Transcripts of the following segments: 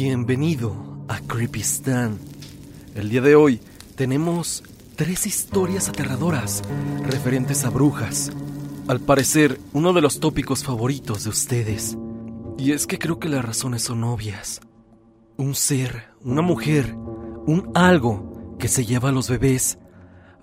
Bienvenido a Creepistan. El día de hoy tenemos tres historias aterradoras referentes a brujas. Al parecer, uno de los tópicos favoritos de ustedes. Y es que creo que las razones son obvias. Un ser, una mujer, un algo que se lleva a los bebés,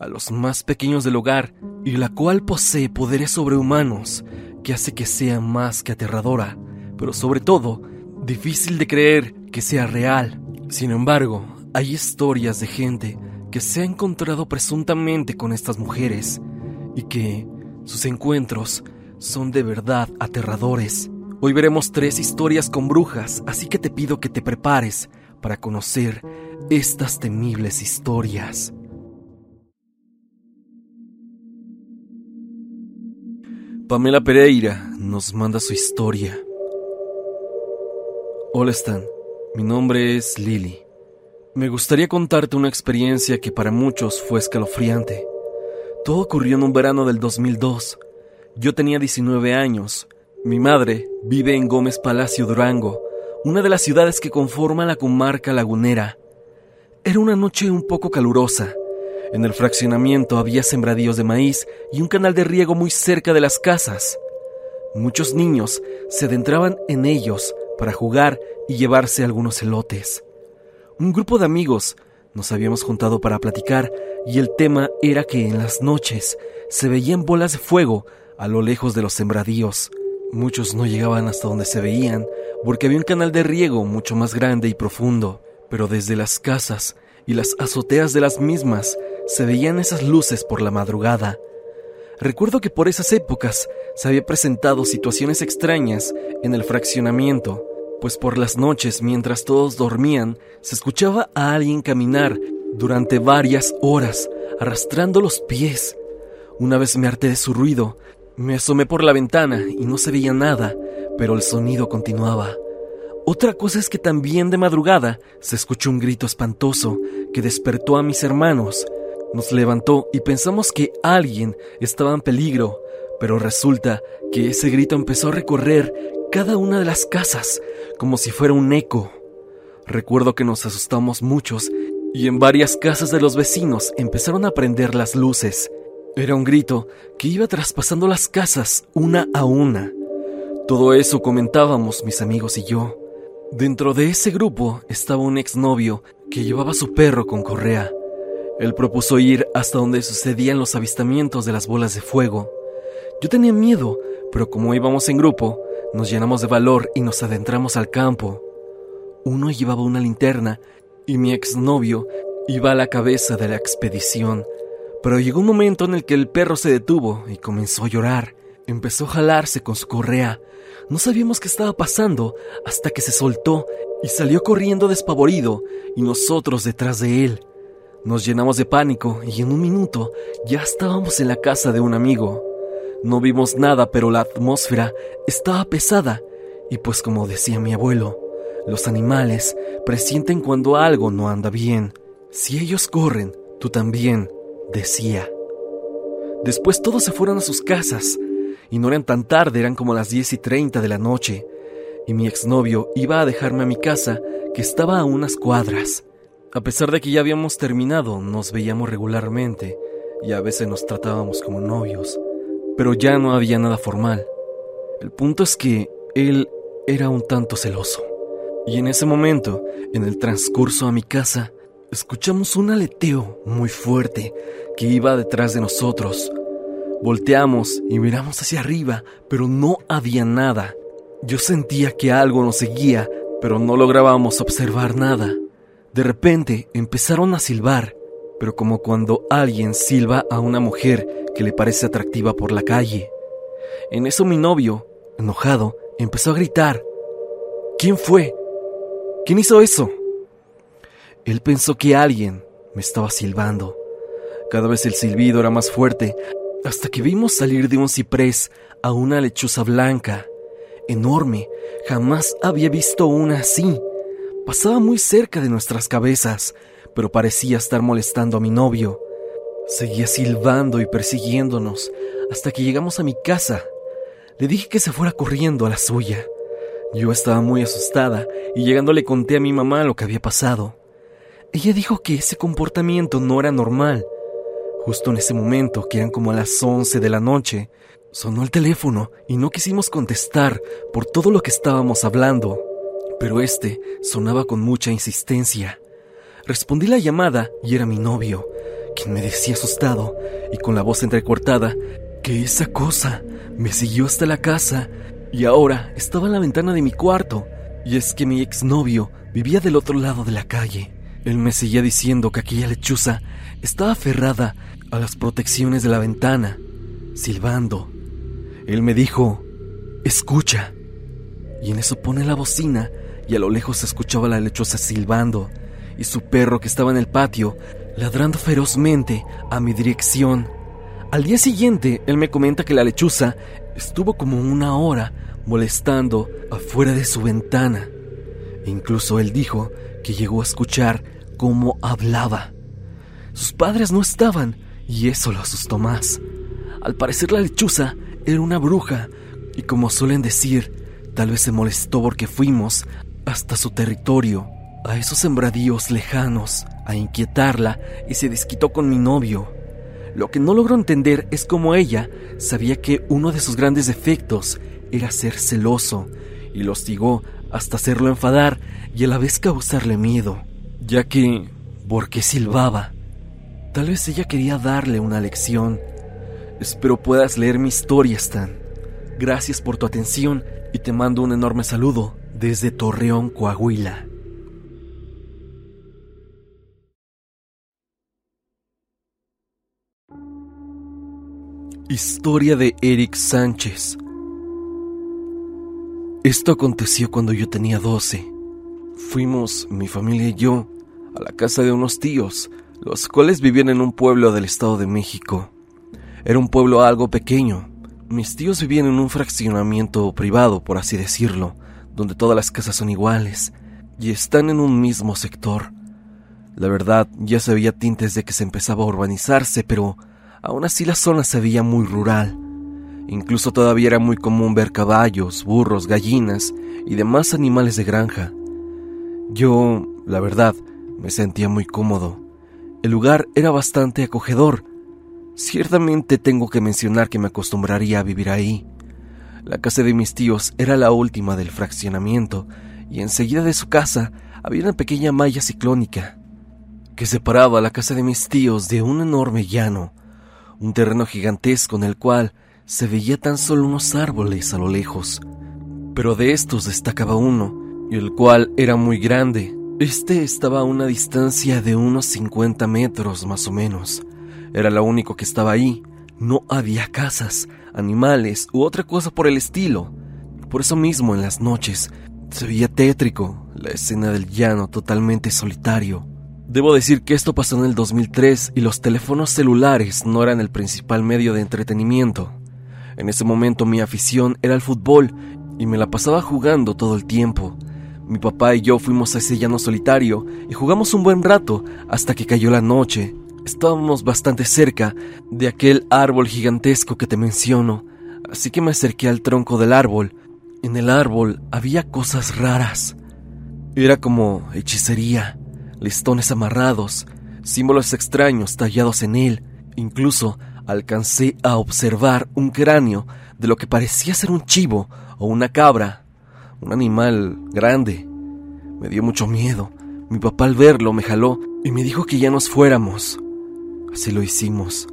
a los más pequeños del hogar, y la cual posee poderes sobrehumanos que hace que sea más que aterradora, pero sobre todo, difícil de creer que sea real. Sin embargo, hay historias de gente que se ha encontrado presuntamente con estas mujeres y que sus encuentros son de verdad aterradores. Hoy veremos tres historias con brujas, así que te pido que te prepares para conocer estas temibles historias. Pamela Pereira nos manda su historia. Hola Stan, mi nombre es Lily. Me gustaría contarte una experiencia que para muchos fue escalofriante. Todo ocurrió en un verano del 2002. Yo tenía 19 años. Mi madre vive en Gómez Palacio Durango, una de las ciudades que conforman la comarca lagunera. Era una noche un poco calurosa. En el fraccionamiento había sembradíos de maíz y un canal de riego muy cerca de las casas. Muchos niños se adentraban en ellos para jugar y llevarse algunos elotes. Un grupo de amigos nos habíamos juntado para platicar y el tema era que en las noches se veían bolas de fuego a lo lejos de los sembradíos. Muchos no llegaban hasta donde se veían porque había un canal de riego mucho más grande y profundo, pero desde las casas y las azoteas de las mismas se veían esas luces por la madrugada. Recuerdo que por esas épocas se había presentado situaciones extrañas en el fraccionamiento, pues por las noches mientras todos dormían se escuchaba a alguien caminar durante varias horas, arrastrando los pies. Una vez me harté de su ruido, me asomé por la ventana y no se veía nada, pero el sonido continuaba. Otra cosa es que también de madrugada se escuchó un grito espantoso que despertó a mis hermanos. Nos levantó y pensamos que alguien estaba en peligro, pero resulta que ese grito empezó a recorrer cada una de las casas como si fuera un eco. Recuerdo que nos asustamos muchos y en varias casas de los vecinos empezaron a prender las luces. Era un grito que iba traspasando las casas una a una. Todo eso comentábamos mis amigos y yo. Dentro de ese grupo estaba un exnovio que llevaba su perro con correa. Él propuso ir hasta donde sucedían los avistamientos de las bolas de fuego. Yo tenía miedo, pero como íbamos en grupo, nos llenamos de valor y nos adentramos al campo. Uno llevaba una linterna y mi exnovio iba a la cabeza de la expedición. Pero llegó un momento en el que el perro se detuvo y comenzó a llorar. Empezó a jalarse con su correa. No sabíamos qué estaba pasando hasta que se soltó y salió corriendo despavorido y nosotros detrás de él. Nos llenamos de pánico y en un minuto ya estábamos en la casa de un amigo. No vimos nada, pero la atmósfera estaba pesada y pues como decía mi abuelo, los animales presienten cuando algo no anda bien. Si ellos corren, tú también, decía. Después todos se fueron a sus casas y no eran tan tarde, eran como las 10 y 30 de la noche, y mi exnovio iba a dejarme a mi casa, que estaba a unas cuadras. A pesar de que ya habíamos terminado, nos veíamos regularmente y a veces nos tratábamos como novios, pero ya no había nada formal. El punto es que él era un tanto celoso. Y en ese momento, en el transcurso a mi casa, escuchamos un aleteo muy fuerte que iba detrás de nosotros. Volteamos y miramos hacia arriba, pero no había nada. Yo sentía que algo nos seguía, pero no lográbamos observar nada. De repente empezaron a silbar, pero como cuando alguien silba a una mujer que le parece atractiva por la calle. En eso mi novio, enojado, empezó a gritar. ¿Quién fue? ¿Quién hizo eso? Él pensó que alguien me estaba silbando. Cada vez el silbido era más fuerte hasta que vimos salir de un ciprés a una lechuza blanca, enorme, jamás había visto una así. Pasaba muy cerca de nuestras cabezas, pero parecía estar molestando a mi novio. Seguía silbando y persiguiéndonos hasta que llegamos a mi casa. Le dije que se fuera corriendo a la suya. Yo estaba muy asustada y llegando le conté a mi mamá lo que había pasado. Ella dijo que ese comportamiento no era normal. Justo en ese momento, que eran como a las 11 de la noche, sonó el teléfono y no quisimos contestar por todo lo que estábamos hablando. Pero este sonaba con mucha insistencia. Respondí la llamada y era mi novio, quien me decía asustado y con la voz entrecortada que esa cosa me siguió hasta la casa y ahora estaba en la ventana de mi cuarto. Y es que mi exnovio vivía del otro lado de la calle. Él me seguía diciendo que aquella lechuza estaba aferrada a las protecciones de la ventana, silbando. Él me dijo, escucha. Y en eso pone la bocina y a lo lejos se escuchaba la lechuza silbando y su perro que estaba en el patio ladrando ferozmente a mi dirección. Al día siguiente, él me comenta que la lechuza estuvo como una hora molestando afuera de su ventana. Incluso él dijo que llegó a escuchar cómo hablaba. Sus padres no estaban y eso lo asustó más. Al parecer la lechuza era una bruja y como suelen decir, tal vez se molestó porque fuimos hasta su territorio, a esos sembradíos lejanos, a inquietarla y se desquitó con mi novio. Lo que no logro entender es cómo ella sabía que uno de sus grandes defectos era ser celoso y lo hostigó hasta hacerlo enfadar y a la vez causarle miedo, ya que, porque silbaba, tal vez ella quería darle una lección. Espero puedas leer mi historia, Stan. Gracias por tu atención y te mando un enorme saludo desde Torreón, Coahuila. Historia de Eric Sánchez esto aconteció cuando yo tenía 12. Fuimos, mi familia y yo, a la casa de unos tíos, los cuales vivían en un pueblo del Estado de México. Era un pueblo algo pequeño. Mis tíos vivían en un fraccionamiento privado, por así decirlo, donde todas las casas son iguales y están en un mismo sector. La verdad, ya se veía tintes de que se empezaba a urbanizarse, pero aún así la zona se veía muy rural. Incluso todavía era muy común ver caballos, burros, gallinas y demás animales de granja. Yo, la verdad, me sentía muy cómodo. El lugar era bastante acogedor. Ciertamente tengo que mencionar que me acostumbraría a vivir ahí. La casa de mis tíos era la última del fraccionamiento y enseguida de su casa había una pequeña malla ciclónica que separaba la casa de mis tíos de un enorme llano, un terreno gigantesco en el cual se veía tan solo unos árboles a lo lejos, pero de estos destacaba uno, el cual era muy grande. Este estaba a una distancia de unos 50 metros más o menos. Era lo único que estaba ahí. No había casas, animales u otra cosa por el estilo. Por eso mismo en las noches se veía tétrico la escena del llano totalmente solitario. Debo decir que esto pasó en el 2003 y los teléfonos celulares no eran el principal medio de entretenimiento. En ese momento mi afición era el fútbol y me la pasaba jugando todo el tiempo. Mi papá y yo fuimos a ese llano solitario y jugamos un buen rato hasta que cayó la noche. Estábamos bastante cerca de aquel árbol gigantesco que te menciono, así que me acerqué al tronco del árbol. En el árbol había cosas raras. Era como hechicería, listones amarrados, símbolos extraños tallados en él, incluso alcancé a observar un cráneo de lo que parecía ser un chivo o una cabra, un animal grande. Me dio mucho miedo. Mi papá al verlo me jaló y me dijo que ya nos fuéramos. Así lo hicimos.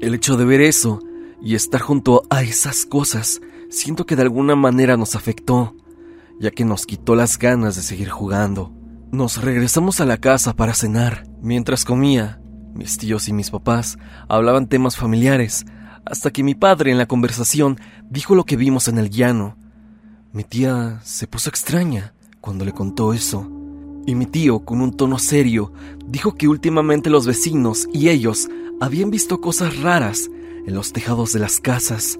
El hecho de ver eso y estar junto a esas cosas, siento que de alguna manera nos afectó, ya que nos quitó las ganas de seguir jugando. Nos regresamos a la casa para cenar. Mientras comía, mis tíos y mis papás hablaban temas familiares, hasta que mi padre en la conversación dijo lo que vimos en el llano. Mi tía se puso extraña cuando le contó eso, y mi tío, con un tono serio, dijo que últimamente los vecinos y ellos habían visto cosas raras en los tejados de las casas,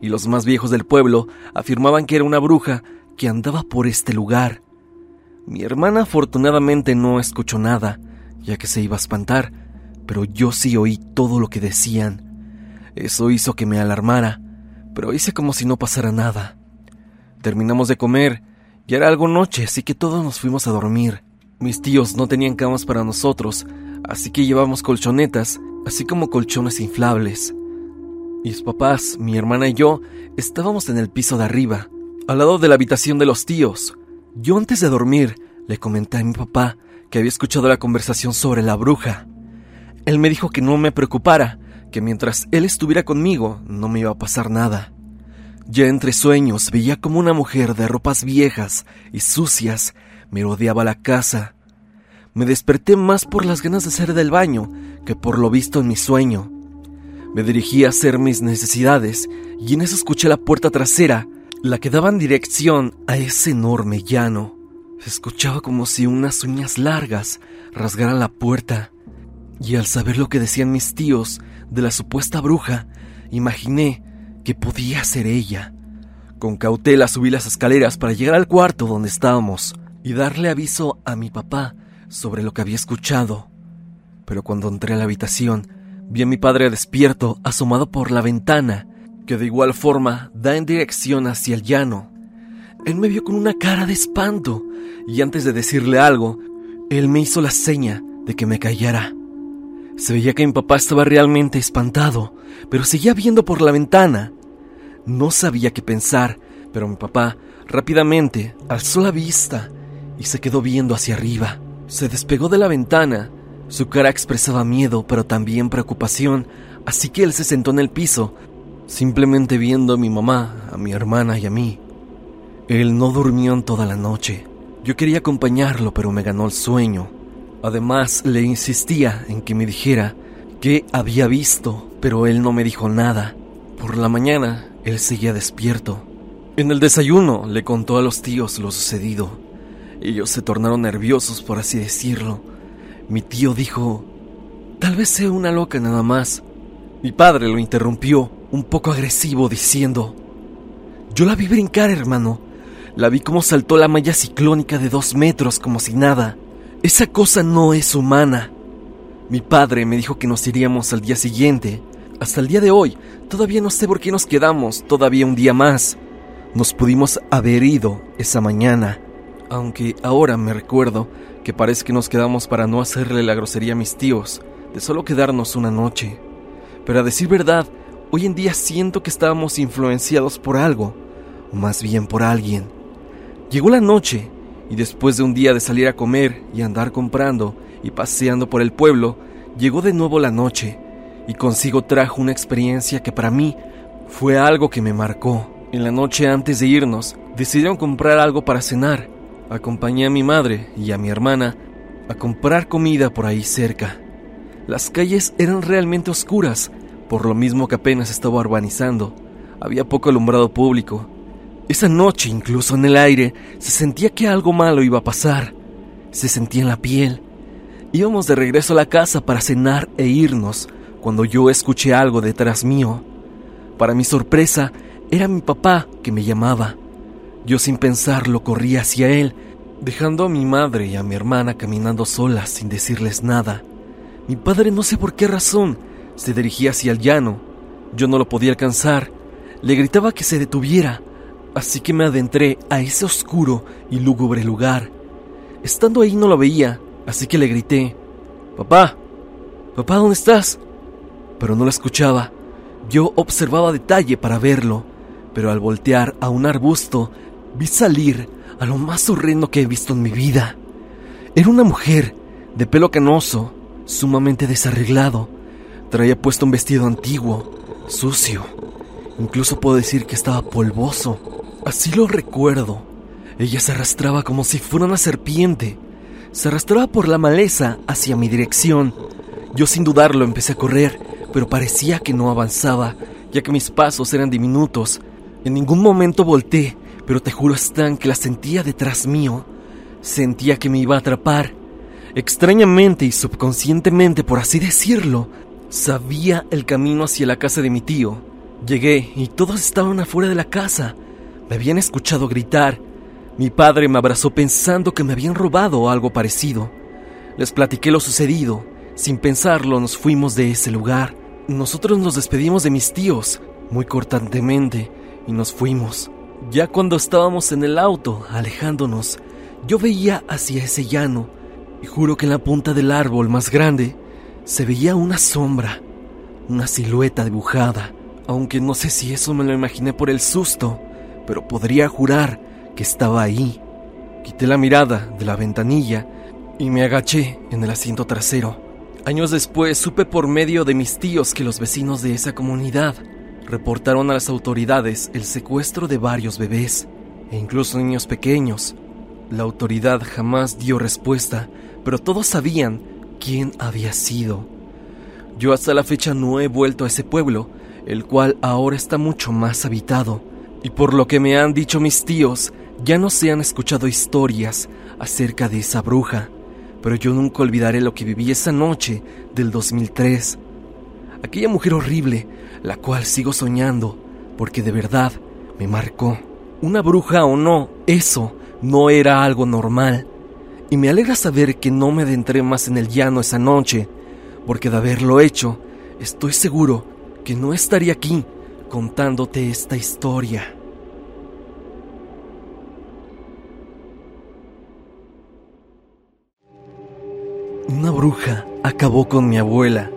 y los más viejos del pueblo afirmaban que era una bruja que andaba por este lugar. Mi hermana afortunadamente no escuchó nada, ya que se iba a espantar, pero yo sí oí todo lo que decían. Eso hizo que me alarmara, pero hice como si no pasara nada. Terminamos de comer, y era algo noche, así que todos nos fuimos a dormir. Mis tíos no tenían camas para nosotros, así que llevamos colchonetas, así como colchones inflables. Mis papás, mi hermana y yo estábamos en el piso de arriba, al lado de la habitación de los tíos. Yo antes de dormir le comenté a mi papá que había escuchado la conversación sobre la bruja. Él me dijo que no me preocupara, que mientras él estuviera conmigo no me iba a pasar nada. Ya entre sueños veía como una mujer de ropas viejas y sucias me rodeaba la casa. Me desperté más por las ganas de hacer del baño que por lo visto en mi sueño. Me dirigí a hacer mis necesidades y en eso escuché la puerta trasera, la que daba en dirección a ese enorme llano. Se escuchaba como si unas uñas largas rasgaran la puerta. Y al saber lo que decían mis tíos de la supuesta bruja, imaginé podía ser ella. Con cautela subí las escaleras para llegar al cuarto donde estábamos y darle aviso a mi papá sobre lo que había escuchado. Pero cuando entré a la habitación, vi a mi padre despierto, asomado por la ventana, que de igual forma da en dirección hacia el llano. Él me vio con una cara de espanto, y antes de decirle algo, él me hizo la seña de que me callara. Se veía que mi papá estaba realmente espantado, pero seguía viendo por la ventana. No sabía qué pensar, pero mi papá rápidamente alzó la vista y se quedó viendo hacia arriba. Se despegó de la ventana. Su cara expresaba miedo, pero también preocupación, así que él se sentó en el piso, simplemente viendo a mi mamá, a mi hermana y a mí. Él no durmió en toda la noche. Yo quería acompañarlo, pero me ganó el sueño. Además, le insistía en que me dijera qué había visto, pero él no me dijo nada. Por la mañana, él seguía despierto. En el desayuno le contó a los tíos lo sucedido. Ellos se tornaron nerviosos, por así decirlo. Mi tío dijo, tal vez sea una loca nada más. Mi padre lo interrumpió, un poco agresivo, diciendo, yo la vi brincar, hermano. La vi como saltó la malla ciclónica de dos metros como si nada. Esa cosa no es humana. Mi padre me dijo que nos iríamos al día siguiente. Hasta el día de hoy, todavía no sé por qué nos quedamos todavía un día más. Nos pudimos haber ido esa mañana. Aunque ahora me recuerdo que parece que nos quedamos para no hacerle la grosería a mis tíos, de solo quedarnos una noche. Pero a decir verdad, hoy en día siento que estábamos influenciados por algo, o más bien por alguien. Llegó la noche, y después de un día de salir a comer y andar comprando y paseando por el pueblo, llegó de nuevo la noche, y consigo trajo una experiencia que para mí fue algo que me marcó. En la noche antes de irnos, decidieron comprar algo para cenar, Acompañé a mi madre y a mi hermana a comprar comida por ahí cerca. Las calles eran realmente oscuras, por lo mismo que apenas estaba urbanizando. Había poco alumbrado público. Esa noche, incluso en el aire, se sentía que algo malo iba a pasar. Se sentía en la piel. Íbamos de regreso a la casa para cenar e irnos, cuando yo escuché algo detrás mío. Para mi sorpresa, era mi papá que me llamaba. Yo sin pensarlo corrí hacia él, dejando a mi madre y a mi hermana caminando solas sin decirles nada. Mi padre no sé por qué razón se dirigía hacia el llano. Yo no lo podía alcanzar. Le gritaba que se detuviera, así que me adentré a ese oscuro y lúgubre lugar. Estando ahí no lo veía, así que le grité, Papá, papá, ¿dónde estás? Pero no lo escuchaba. Yo observaba detalle para verlo, pero al voltear a un arbusto vi salir a lo más horrendo que he visto en mi vida. Era una mujer de pelo canoso, sumamente desarreglado. Traía puesto un vestido antiguo, sucio. Incluso puedo decir que estaba polvoso. Así lo recuerdo. Ella se arrastraba como si fuera una serpiente. Se arrastraba por la maleza hacia mi dirección. Yo sin dudarlo empecé a correr, pero parecía que no avanzaba, ya que mis pasos eran diminutos. En ningún momento volteé pero te juro, Stan, que la sentía detrás mío. Sentía que me iba a atrapar. Extrañamente y subconscientemente, por así decirlo, sabía el camino hacia la casa de mi tío. Llegué y todos estaban afuera de la casa. Me habían escuchado gritar. Mi padre me abrazó pensando que me habían robado algo parecido. Les platiqué lo sucedido. Sin pensarlo, nos fuimos de ese lugar. Nosotros nos despedimos de mis tíos, muy cortantemente, y nos fuimos. Ya cuando estábamos en el auto, alejándonos, yo veía hacia ese llano y juro que en la punta del árbol más grande se veía una sombra, una silueta dibujada, aunque no sé si eso me lo imaginé por el susto, pero podría jurar que estaba ahí. Quité la mirada de la ventanilla y me agaché en el asiento trasero. Años después supe por medio de mis tíos que los vecinos de esa comunidad reportaron a las autoridades el secuestro de varios bebés e incluso niños pequeños. La autoridad jamás dio respuesta, pero todos sabían quién había sido. Yo hasta la fecha no he vuelto a ese pueblo, el cual ahora está mucho más habitado, y por lo que me han dicho mis tíos, ya no se han escuchado historias acerca de esa bruja, pero yo nunca olvidaré lo que viví esa noche del 2003. Aquella mujer horrible, la cual sigo soñando, porque de verdad me marcó. Una bruja o no, eso no era algo normal. Y me alegra saber que no me adentré más en el llano esa noche, porque de haberlo hecho, estoy seguro que no estaría aquí contándote esta historia. Bruja acabó con mi abuela.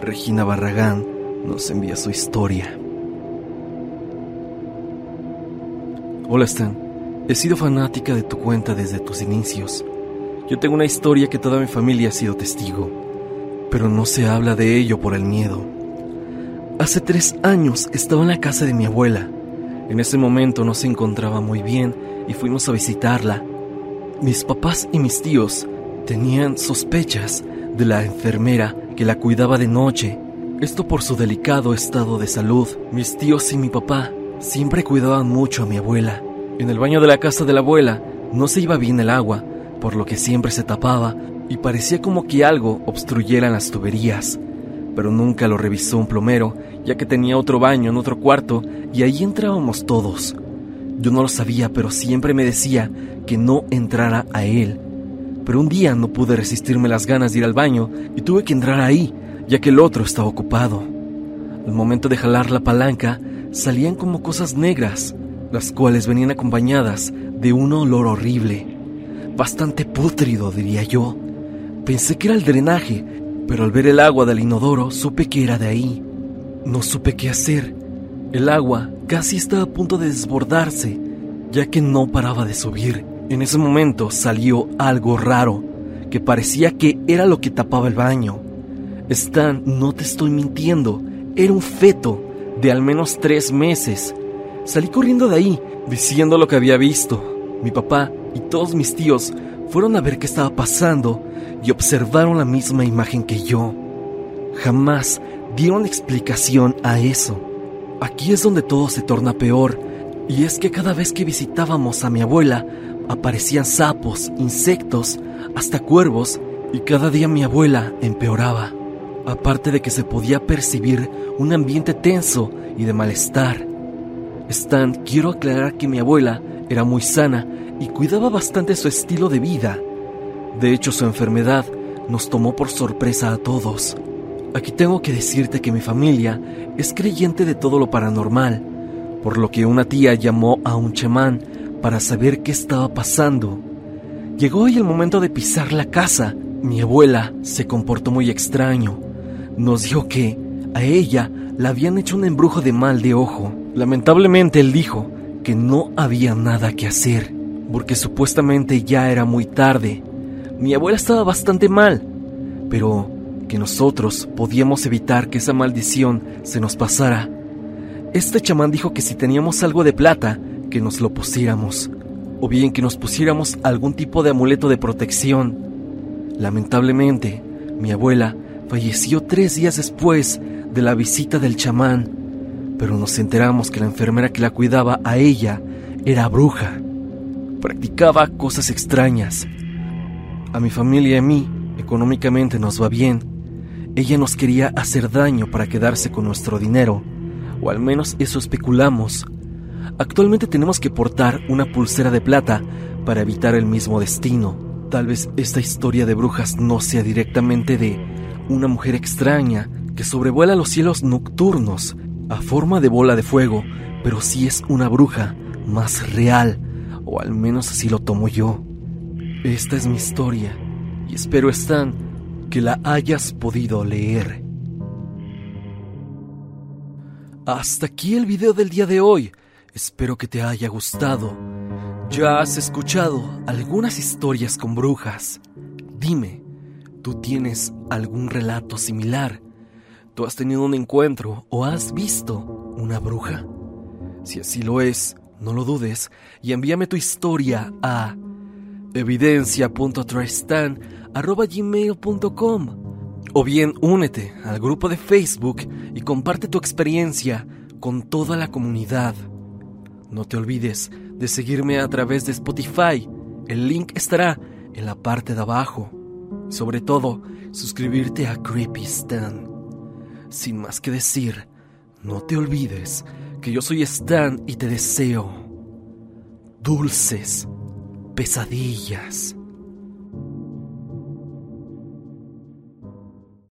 Regina Barragán nos envía su historia. Hola Stan, he sido fanática de tu cuenta desde tus inicios. Yo tengo una historia que toda mi familia ha sido testigo, pero no se habla de ello por el miedo. Hace tres años estaba en la casa de mi abuela. En ese momento no se encontraba muy bien y fuimos a visitarla. Mis papás y mis tíos tenían sospechas de la enfermera que la cuidaba de noche. Esto por su delicado estado de salud. Mis tíos y mi papá siempre cuidaban mucho a mi abuela. En el baño de la casa de la abuela no se iba bien el agua, por lo que siempre se tapaba y parecía como que algo obstruyera las tuberías. Pero nunca lo revisó un plomero, ya que tenía otro baño en otro cuarto y ahí entrábamos todos. Yo no lo sabía, pero siempre me decía que no entrara a él, pero un día no pude resistirme las ganas de ir al baño y tuve que entrar ahí, ya que el otro estaba ocupado. Al momento de jalar la palanca, salían como cosas negras, las cuales venían acompañadas de un olor horrible, bastante pútrido, diría yo. Pensé que era el drenaje, pero al ver el agua del inodoro supe que era de ahí. No supe qué hacer. El agua casi estaba a punto de desbordarse, ya que no paraba de subir. En ese momento salió algo raro, que parecía que era lo que tapaba el baño. Stan, no te estoy mintiendo, era un feto de al menos tres meses. Salí corriendo de ahí, diciendo lo que había visto. Mi papá y todos mis tíos fueron a ver qué estaba pasando y observaron la misma imagen que yo. Jamás dieron explicación a eso. Aquí es donde todo se torna peor, y es que cada vez que visitábamos a mi abuela, Aparecían sapos, insectos, hasta cuervos, y cada día mi abuela empeoraba. Aparte de que se podía percibir un ambiente tenso y de malestar. Stan, quiero aclarar que mi abuela era muy sana y cuidaba bastante su estilo de vida. De hecho, su enfermedad nos tomó por sorpresa a todos. Aquí tengo que decirte que mi familia es creyente de todo lo paranormal, por lo que una tía llamó a un chamán para saber qué estaba pasando. Llegó hoy el momento de pisar la casa. Mi abuela se comportó muy extraño. Nos dijo que a ella la habían hecho un embrujo de mal de ojo. Lamentablemente él dijo que no había nada que hacer, porque supuestamente ya era muy tarde. Mi abuela estaba bastante mal, pero que nosotros podíamos evitar que esa maldición se nos pasara. Este chamán dijo que si teníamos algo de plata, que nos lo pusiéramos, o bien que nos pusiéramos algún tipo de amuleto de protección. Lamentablemente, mi abuela falleció tres días después de la visita del chamán, pero nos enteramos que la enfermera que la cuidaba a ella era bruja. Practicaba cosas extrañas. A mi familia y a mí, económicamente nos va bien. Ella nos quería hacer daño para quedarse con nuestro dinero, o al menos eso especulamos. Actualmente tenemos que portar una pulsera de plata para evitar el mismo destino. Tal vez esta historia de brujas no sea directamente de una mujer extraña que sobrevuela los cielos nocturnos a forma de bola de fuego, pero sí es una bruja más real, o al menos así lo tomo yo. Esta es mi historia y espero, Stan, que la hayas podido leer. Hasta aquí el video del día de hoy. Espero que te haya gustado. Ya has escuchado algunas historias con brujas. Dime, ¿tú tienes algún relato similar? ¿Tú has tenido un encuentro o has visto una bruja? Si así lo es, no lo dudes y envíame tu historia a evidencia.tristan.gmail.com o bien únete al grupo de Facebook y comparte tu experiencia con toda la comunidad. No te olvides de seguirme a través de Spotify. El link estará en la parte de abajo. Sobre todo, suscribirte a Creepy Stan. Sin más que decir, no te olvides que yo soy Stan y te deseo dulces pesadillas.